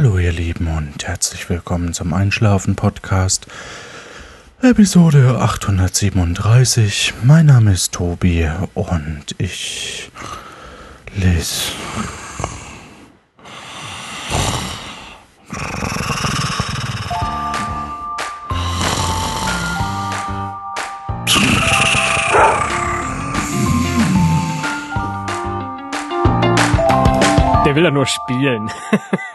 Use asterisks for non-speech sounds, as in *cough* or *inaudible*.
Hallo ihr Lieben, und herzlich willkommen zum Einschlafen-Podcast, Episode 837. Mein Name ist Tobi und ich lese. Der will ja nur spielen. *laughs*